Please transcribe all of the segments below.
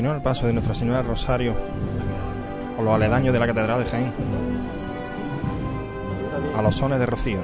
Continúa el paso de Nuestra Señora Rosario o los aledaños de la Catedral de Jaén a los sones de Rocío.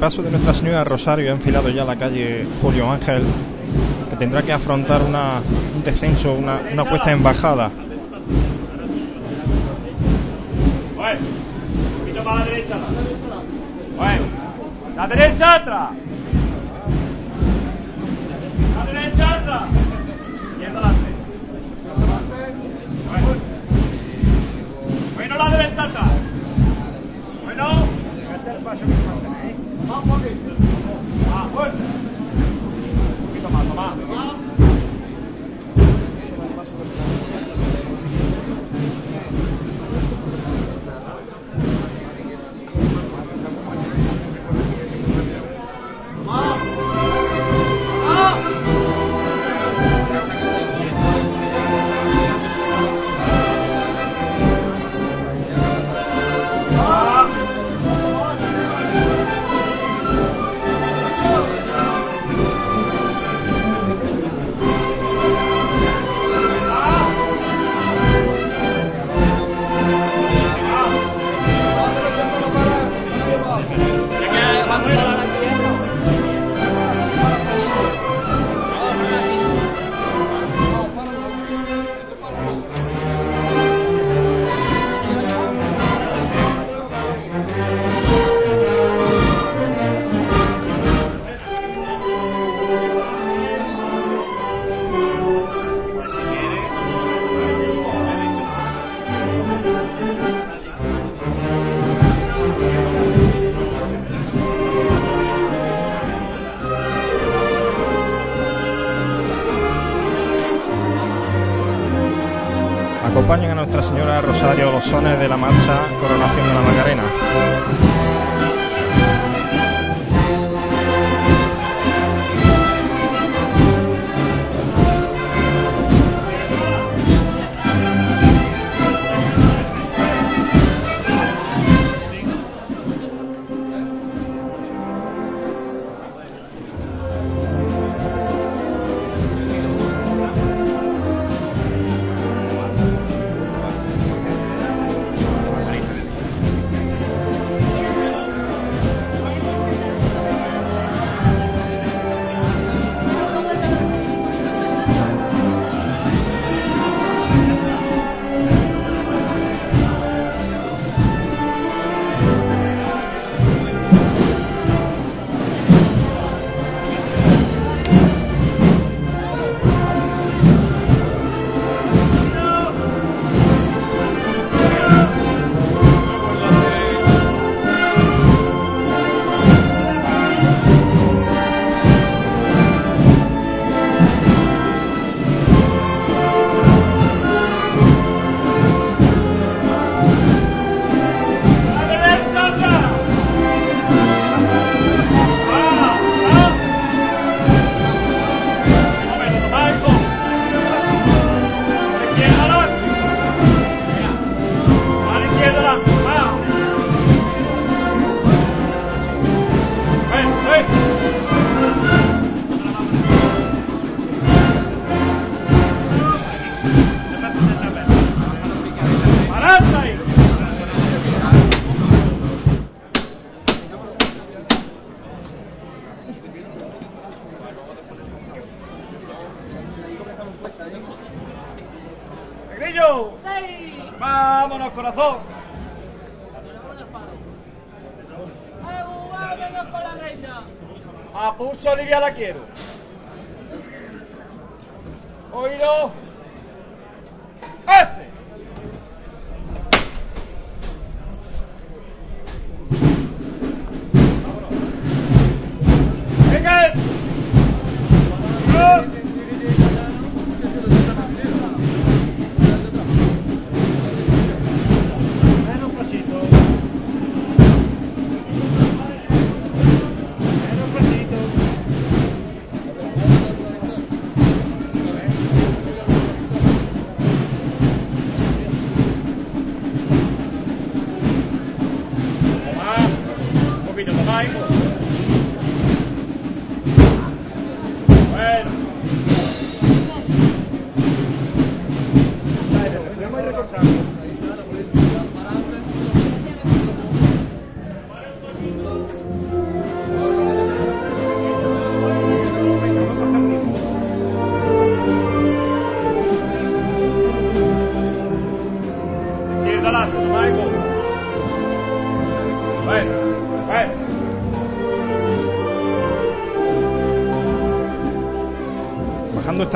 paso de Nuestra Señora Rosario ha enfilado ya la calle Julio Ángel, que tendrá que afrontar una, un descenso, una, una puesta en bajada. Bueno, un poquito para la derecha. Bueno, la derecha atrás. Bravo!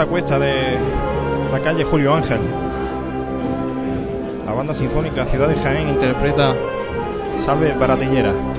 Esta cuesta de la calle Julio Ángel. La banda sinfónica Ciudad de Jaén interpreta Salve Baratillera.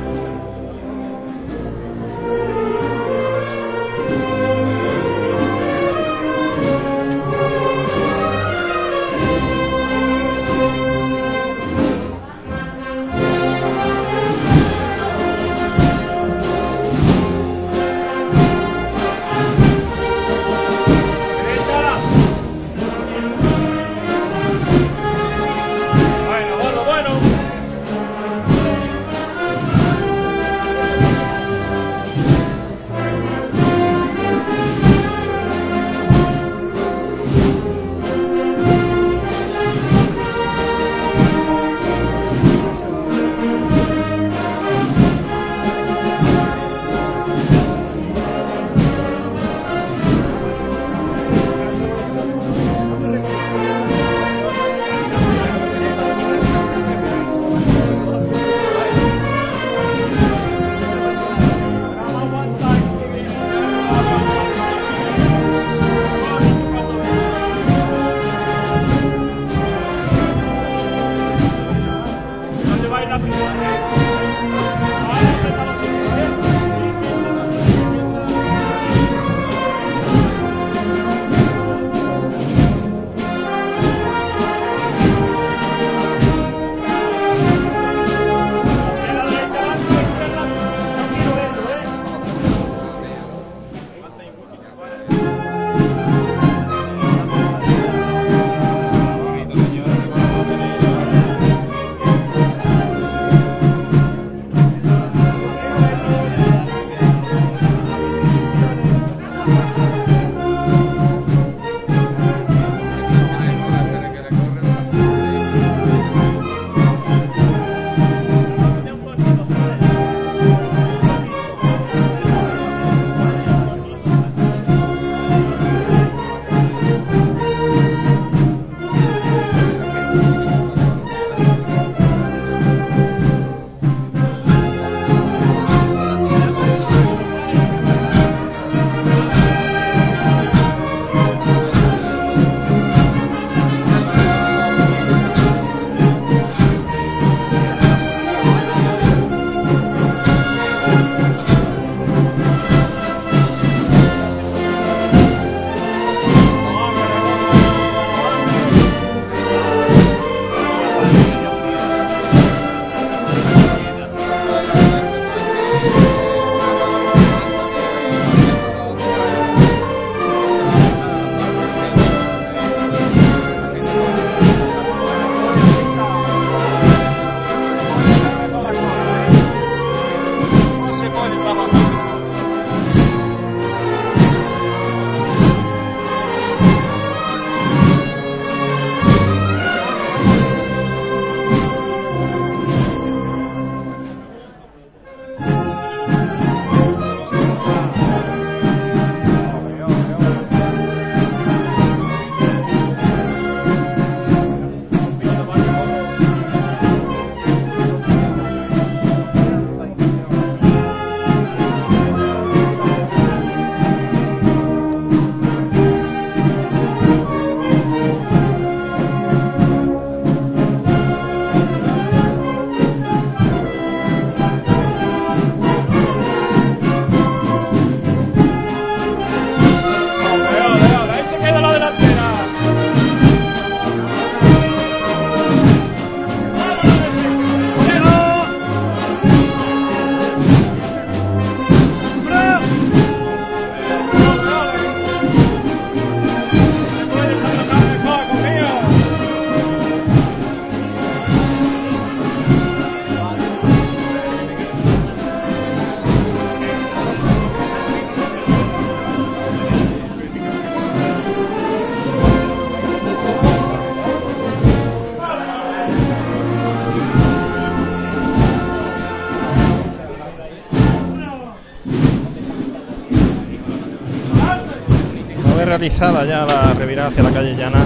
Realizada ya la revirada hacia la calle Llana,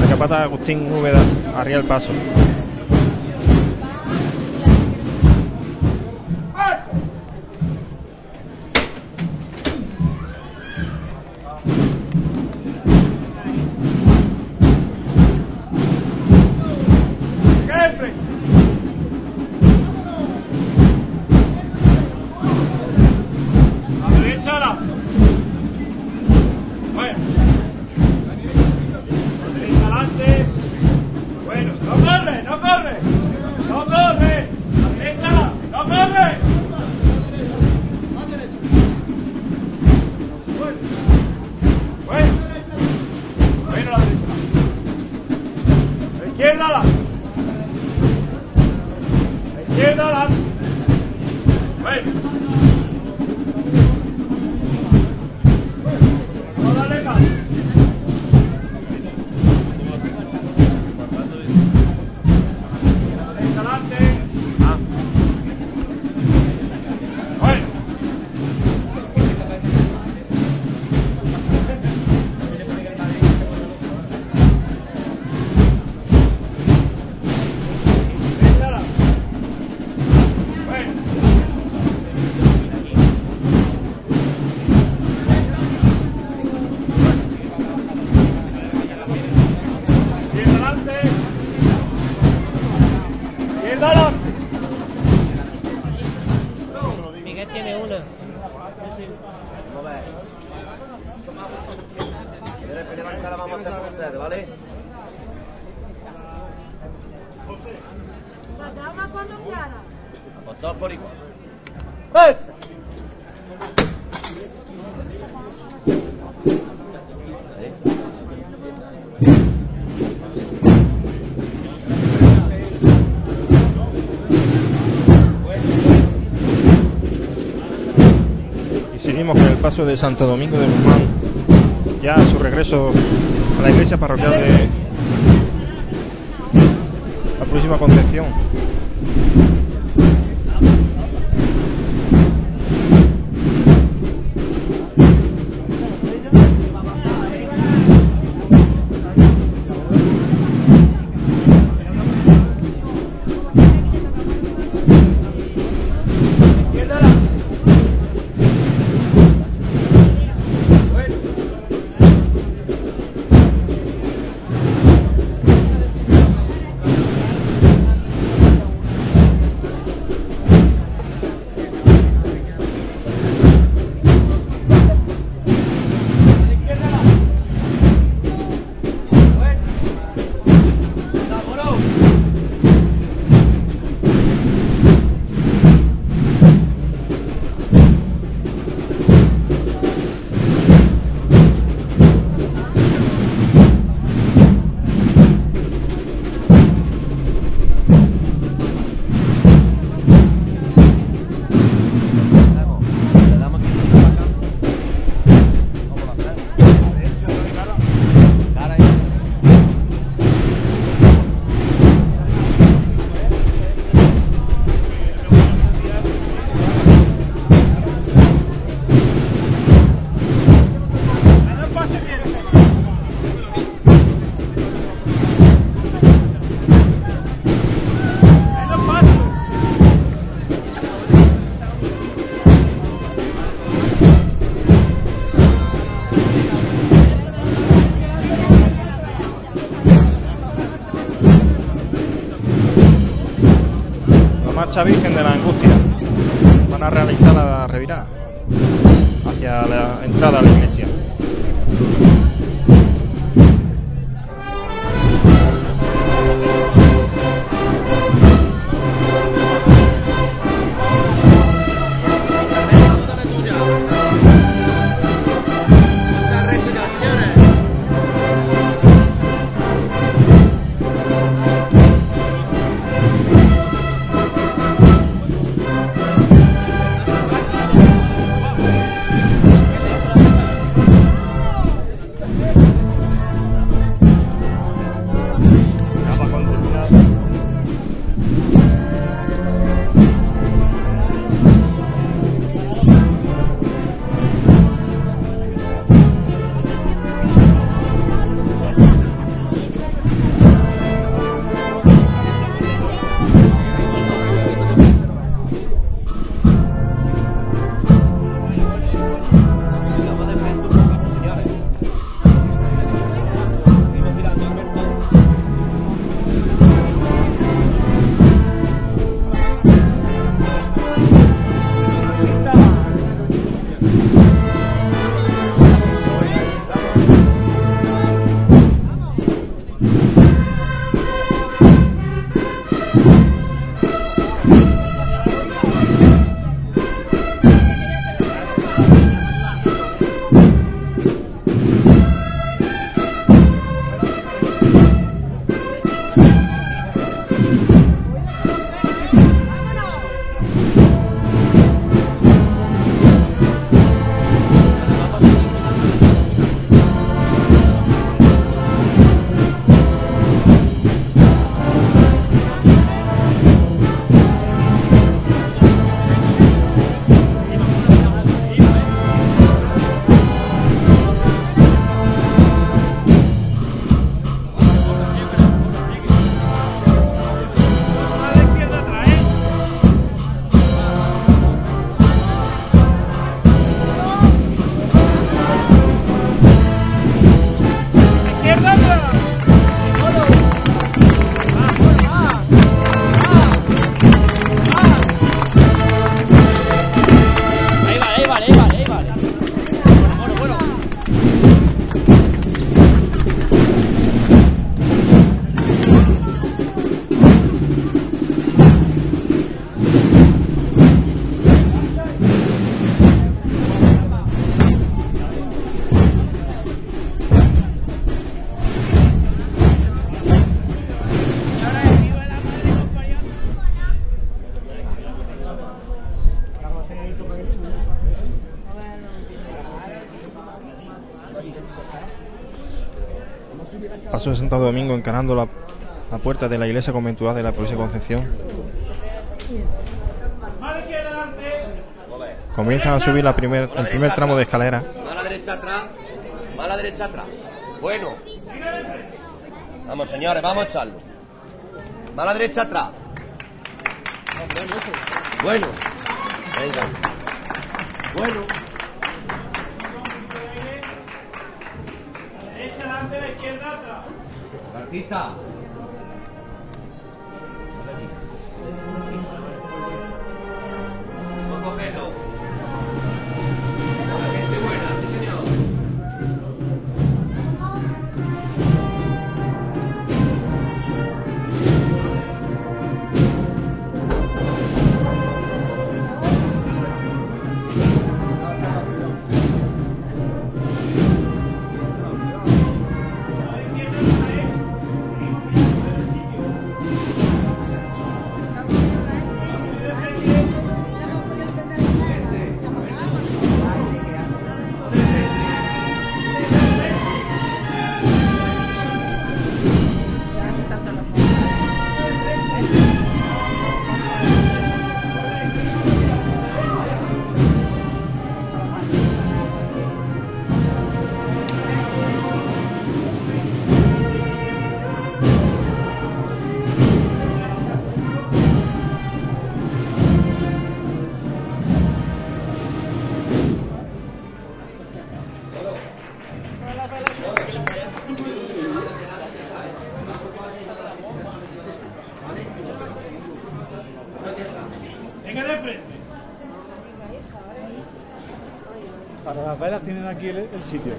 la capata Agustín Úbeda arriba el paso. De Santo Domingo de Guzmán, ya a su regreso a la iglesia parroquial de la próxima Concepción. Virgen de la Angustia. Van a realizar la revirada hacia la entrada de Domingo encarando la, la puerta de la iglesia conventual de la Concepción. Izquierda adelante. Ole. Comienzan a subir la primer, el primer tramo de escalera. Mala derecha atrás. Mala derecha atrás. Bueno. Vamos, señores, vamos a echarlo. Mala derecha atrás. Bueno. Venga. Bueno. Derecha adelante, la izquierda atrás. Artista. Aquí el, el sitio.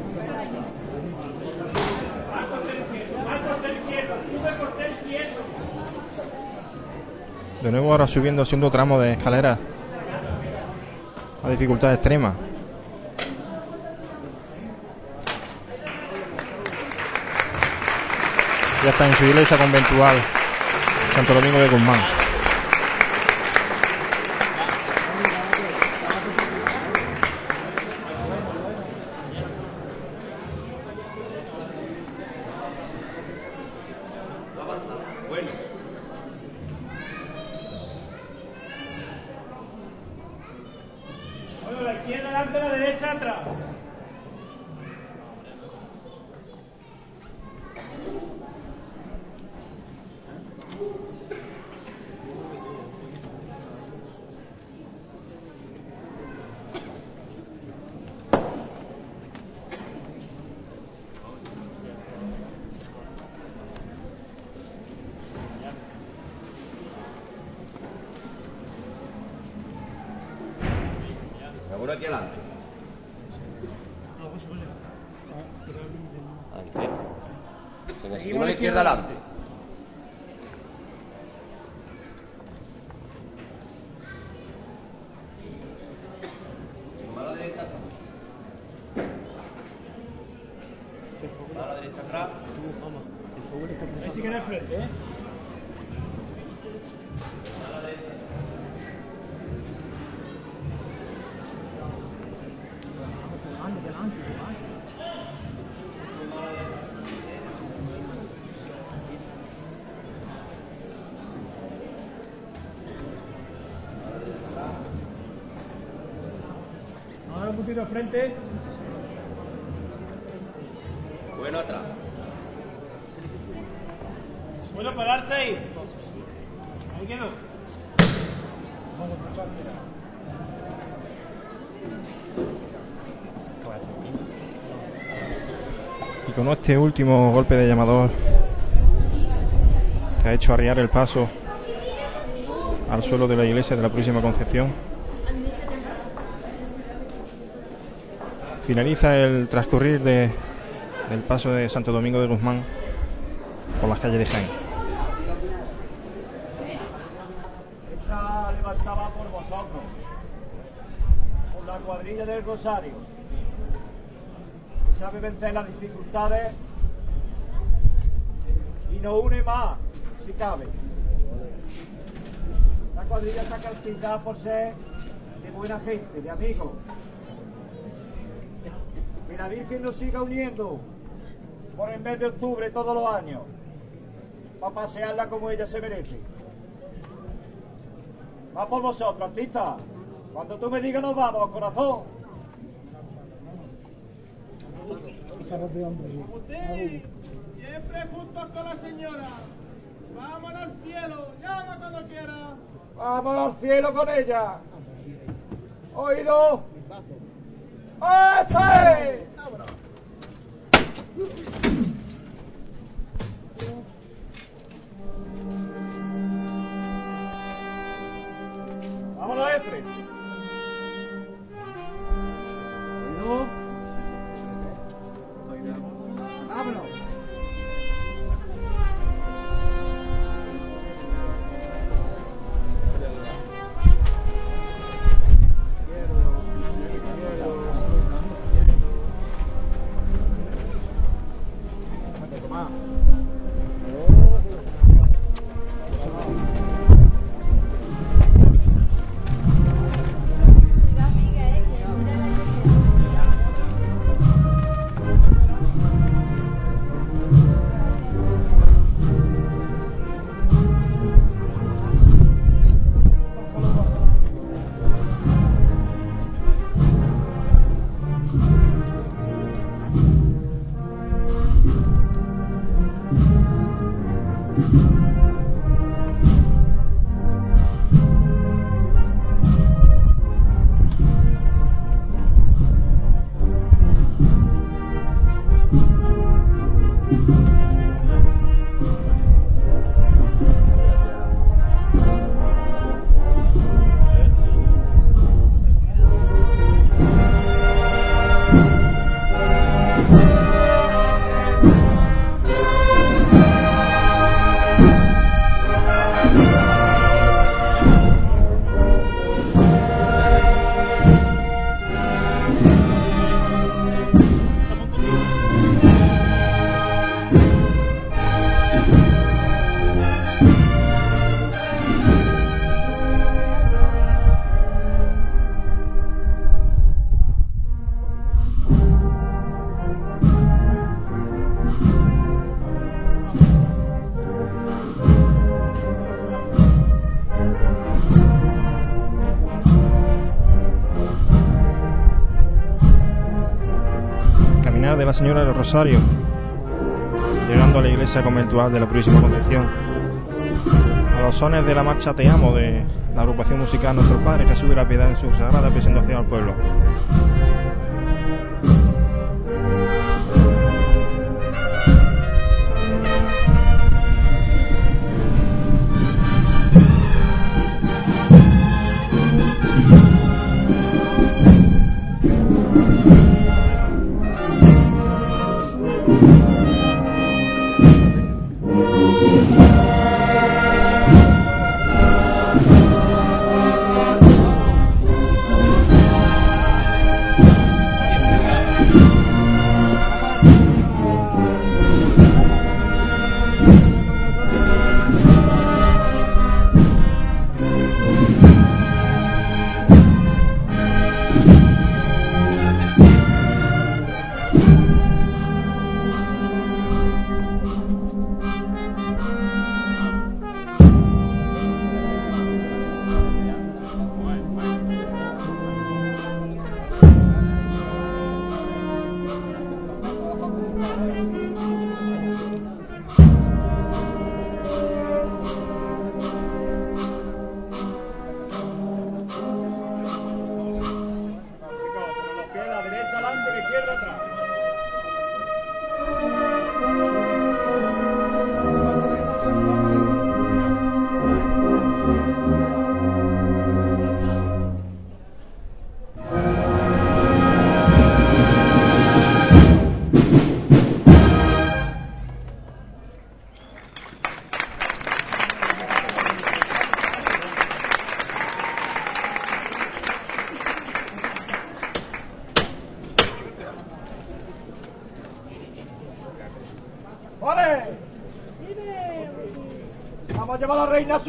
De nuevo ahora subiendo haciendo tramo de escalera. A dificultad extrema. Ya está en su iglesia conventual. Santo Domingo de Guzmán. Bueno. Bueno, la izquierda adelante, la derecha atrás. Seguro aquí adelante. Adelante. Venga, seguimos a la izquierda adelante. Mala derecha atrás. Mala derecha atrás. Ahí sí que de frente, ¿eh? Ahora un poquito de frente. Bueno atrás. Bueno, pararse ahí. Ahí quedó. Y con este último golpe de llamador que ha hecho arriar el paso al suelo de la iglesia de la Purísima Concepción, finaliza el transcurrir de, del paso de Santo Domingo de Guzmán por las calles de Jaén. Esta levantada por vosotros, por la cuadrilla del Rosario, que sabe vencer las dificultades y nos une más, si cabe. La cuadrilla está caracterizada por ser de buena gente, de amigos. La Virgen nos siga uniendo por el mes de octubre todos los años, para pasearla como ella se merece. Va por vosotros, artista. Cuando tú me digas nos vamos, corazón. Siempre juntos con la señora. Vámonos al cielo. Llama cuando quiera. Vámonos al cielo con ella. ¿Oído? Vámonos, Efre. Señora del Rosario, llegando a la iglesia conventual de la Purísima Concepción. A los sones de la marcha Te Amo de la agrupación musical Nuestro Padre Jesús de la Piedad en su sagrada presentación al pueblo.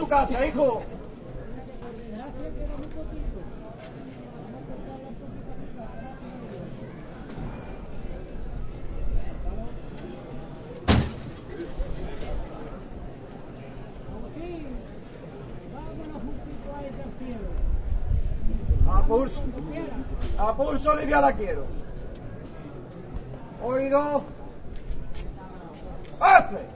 casa, hijo. A pulso, a pulso liviada quiero. Oído. ¡Afe!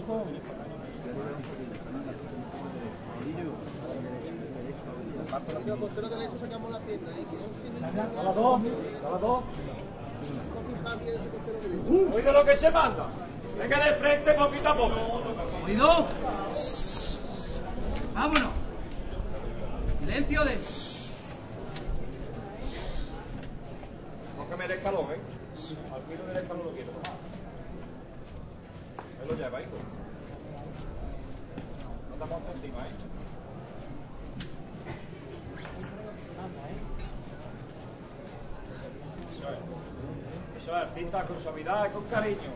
último un poco. A las dos, a las dos. Oído lo que se manda. Venga de frente poquito a poco. ¿Oído? Vámonos. Silencio de. No que me dé calor, ¿eh? Al filo del escalón lo quiero. Ahí lo lleva, hijo. No te montes encima, ¿eh? Eso es. Eso es, artista con suavidad y con cariño.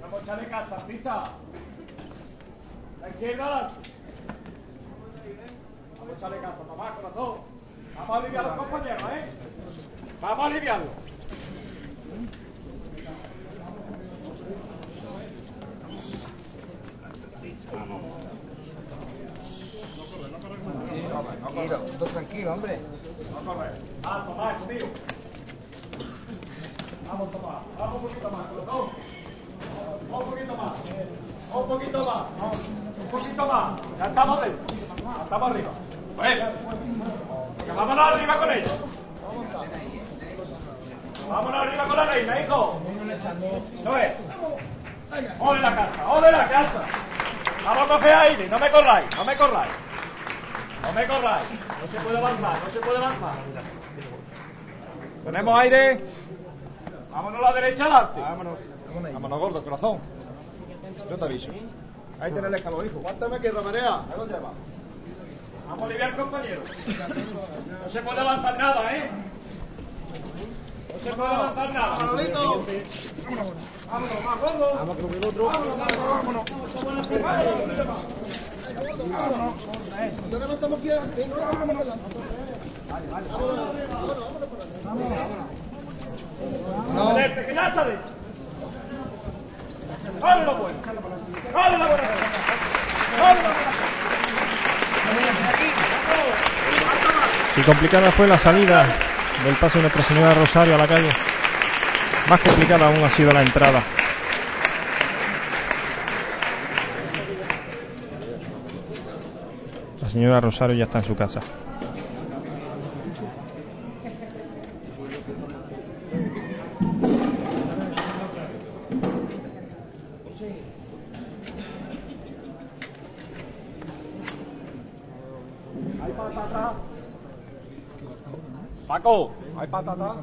Vamos a echarle casa, artista. La izquierda. Vamos a echarle casa, mamá, corazón. Vamos a aliviar a los compañeros, ¿eh? Vamos a aliviarlo. Tranquilo, tú tranquilo, hombre. Ah, Tomás, conmigo. Vamos, Tomás. Vamos un poquito más, corazón. Un poquito más. Un poquito más. Un poquito más. Ya estamos dentro. Ya estamos arriba. Bueno. Que vámonos arriba con ella. Vámonos arriba con la reina, hijo. Eso es. Ole la casa, ole la casa. Vamos a coger aire, no me corráis, no me corráis. No me corráis. No se puede avanzar, no se puede avanzar. Tenemos aire. Vámonos a la derecha adelante. Vámonos. Vámonos, gordo, corazón. Yo te aviso. Ahí tenés el escalón, hijo. ¿Cuánto me queda, Marea? Vamos a aliviar, compañero. No se puede avanzar nada, ¿eh? Se puede nada. Manolito. Vámonos, más gordo. Vamos, el otro. Vámonos, vámonos. Vámonos. No levantamos aquí adelante. ¡Dale la buena! ¡Dale la buena! Si complicada fue la salida del paso de Nuestra Señora Rosario a la calle, más complicada aún ha sido la entrada. La señora Rosario ya está en su casa. ¿Hay patata? Paco, ¿hay patata?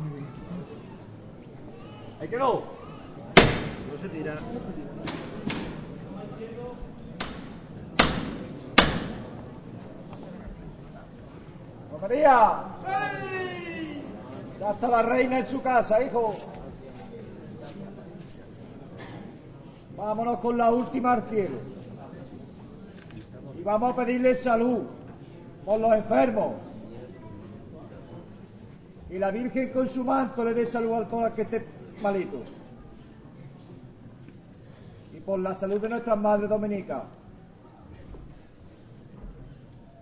¿Hay que no? No se tira. María. Ya está la reina en su casa, hijo. Vámonos con la última al cielo. Y vamos a pedirle salud por los enfermos. Y la Virgen con su manto le dé salud a todo el que esté malito. Y por la salud de nuestras madres dominicas.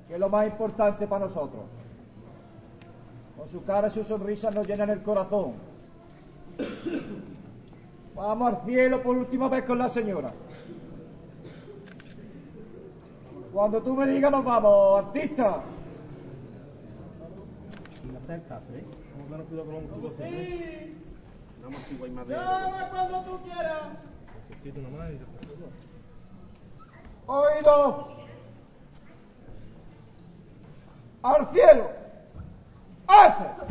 Que es lo más importante para nosotros. Con su cara y su sonrisa nos llenan el corazón. Vamos al cielo por última vez con la señora. Cuando tú me digas nos vamos, artista el Sí. Nada más cuando tú quieras. Oído. Al cielo. ¡Oído!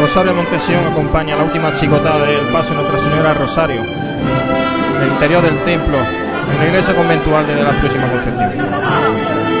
Rosario Montesión acompaña la última chicotada del paso de Nuestra Señora Rosario, en el interior del templo, en la iglesia conventual de la próxima Concepción.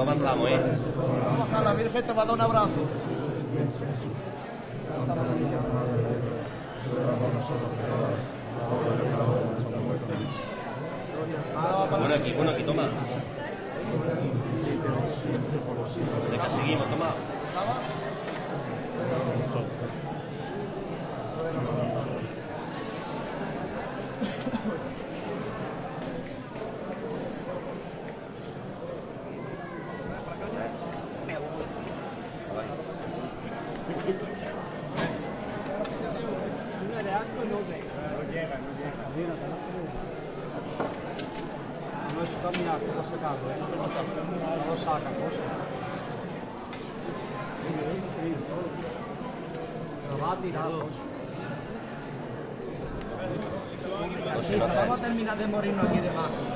No avanzamos, ¿eh? Vamos a la Virgen te va a dar un abrazo. Bueno aquí, bueno aquí, toma. Venga, seguimos, toma. No es caminar, que lo sacado, ¿eh? No lo saca, cosa. Lo va a tirar, se Sí, vamos a ¿eh? terminar de morirnos aquí debajo.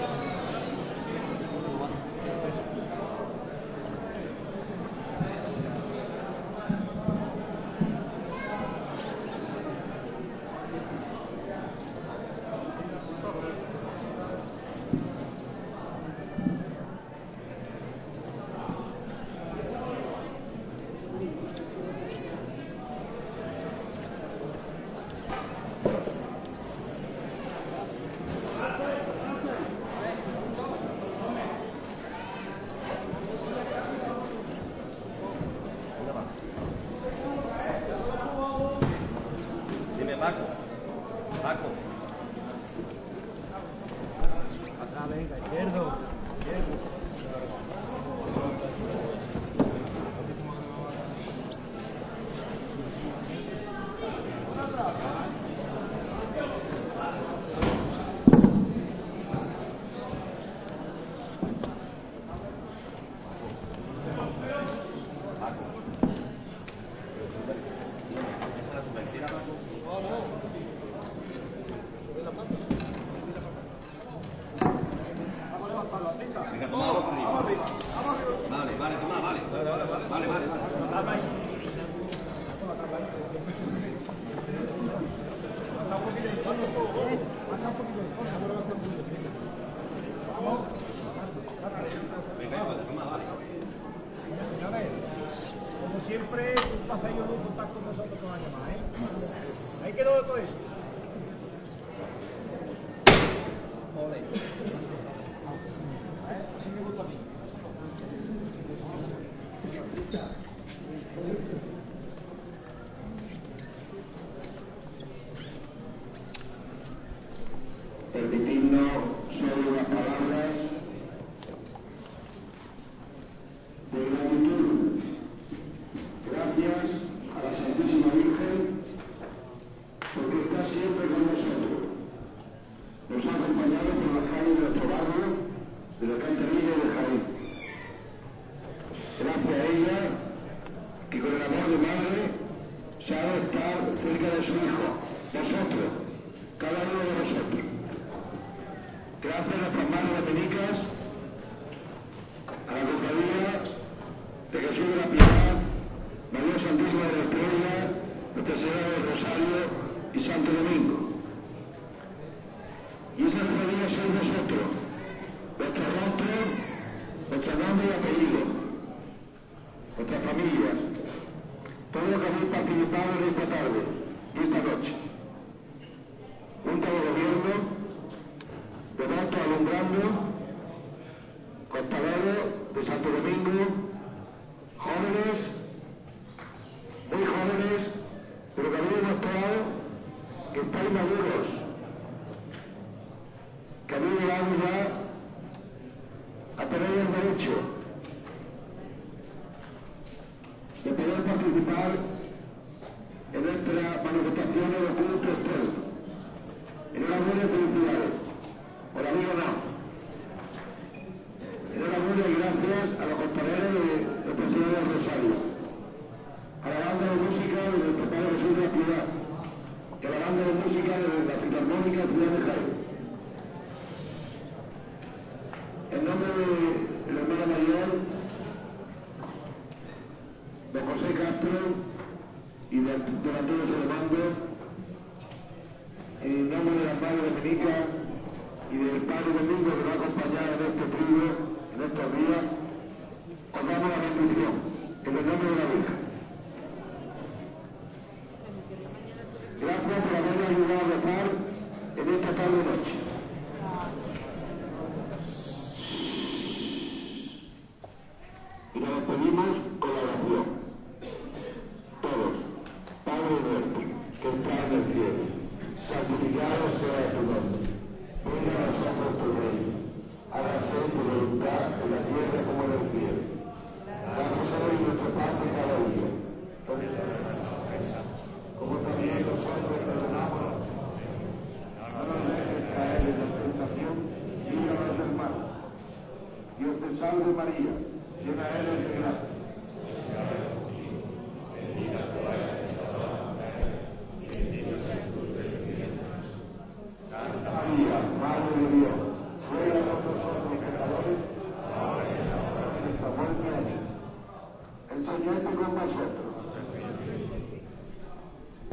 Por de nuestro barrio, de la y. Gracias a ella, que con el amor de madre sabe estar cerca de su hijo, vosotros, cada uno de nosotros. Gracias a nuestras madres dominicas, a la cofradía de Jesús de la Piedad, María Santísima de la Estrella, Nuestra Señora del Rosario y Santo Domingo. Cofradía sois vosotros, vuestros rostros, vuestro nombre y apellido, vuestras familias, todo lo que habéis participado en esta tarde y esta noche. Junta de Gobierno, devotos alumbrando, costaleros de Santo Domingo, jóvenes, muy jóvenes, pero que habéis demostrado que estáis maduros, que habéis llegado ya a tener el derecho de poder participar en esta manifestación de culto externo. Enhorabuena y felicidades. Por haber ganado. Enhorabuena y gracias a los compañeros del presidente del Rosario, a la banda de música de nuestro Padre Jesús de la Piedad, y a la banda de música de la Filarmónica Ciudad de Jaén. En nombre de la hermana mayor, don José Castro y de, de Solemando, en nombre de la madre Dominica y del padre Domingo que va a acompañar en este trío, en estos días, os damos la bendición, en el nombre de la Virgen. Gracias por habernos ayudado a rezar en esta tarde noche. Y nos despedimos con la oración. Todos, Padre nuestro, que estás en el cielo, santificado sea tu nombre. Venga a nosotros tu reino. Hágase tu voluntad en la tierra como en el cielo. Danos hoy nuestro pan de cada día. Perdónanos nuestras ofensas, como también nosotros perdonamos a los que nos ofenden. No nos dejes caer en la tentación, líbranos del mal. Dios te salve María, llena eres de gracia. Santa María, Madre de Dios, ruega por nosotros pecadores, ahora y en la hora de nuestra muerte. Amén. El Señor esté con vosotros.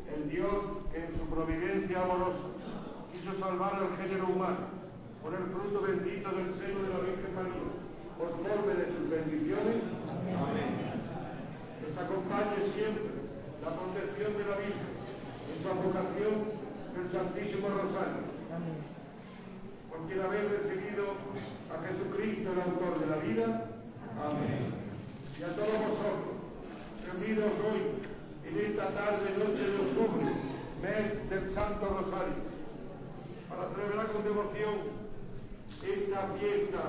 El Dios que en su providencia amorosa quiso salvar al género humano por el fruto bendito del seno de la Virgen María, os colme de sus bendiciones. Amén. Les acompañe siempre la protección de la Virgen en su advocación del Santísimo Rosario. Por quien habéis recibido a Jesucristo, el autor de la vida. Amén. Y a todos vosotros, reunidos hoy en esta tarde, noche de octubre, mes del Santo Rosario, para celebrar con devoción esta fiesta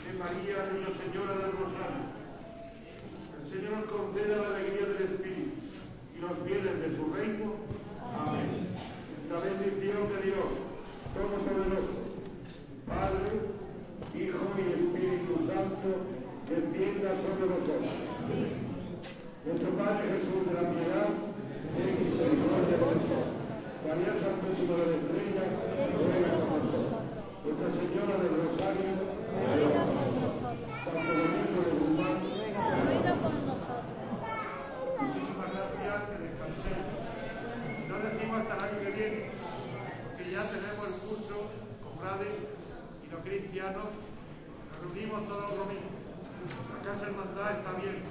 de María Nuestra Señora del Rosario. El Señor nos conceda la alegría del Espíritu y los bienes de su reino. Amén. La bendición de Dios Todopoderoso, Padre, Hijo y Espíritu Santo, descienda sobre vosotros. Nuestro Padre Jesús de la Piedad, misericordia de María Santísima de la Estrella, ruega. Nuestra Señora del Rosario, ruega por nosotros. Santo Domingo de Guzmán, Ruega por nosotros. muchísimas gracias, que descanséis. No decimos hasta el año que viene, porque ya tenemos el curso, cofrades y los cristianos, nos reunimos todos los domingos. La Casa Hermandad está abierta,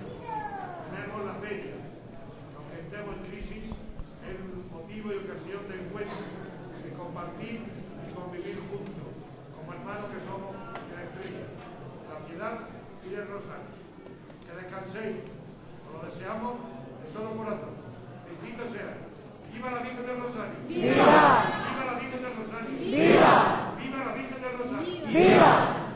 tenemos la fecha. Aunque estemos en crisis, es motivo y ocasión de encuentro, de compartir y convivir juntos, como hermanos que somos de la estrella, la piedad y del rosario. Que descanséis, os lo deseamos de todo corazón. Bendito sea. ¡Viva la Virgen del Rosario! ¡Viva! ¡Viva la Virgen del Rosario! ¡Viva! ¡Viva la Virgen del Rosario! ¡Viva!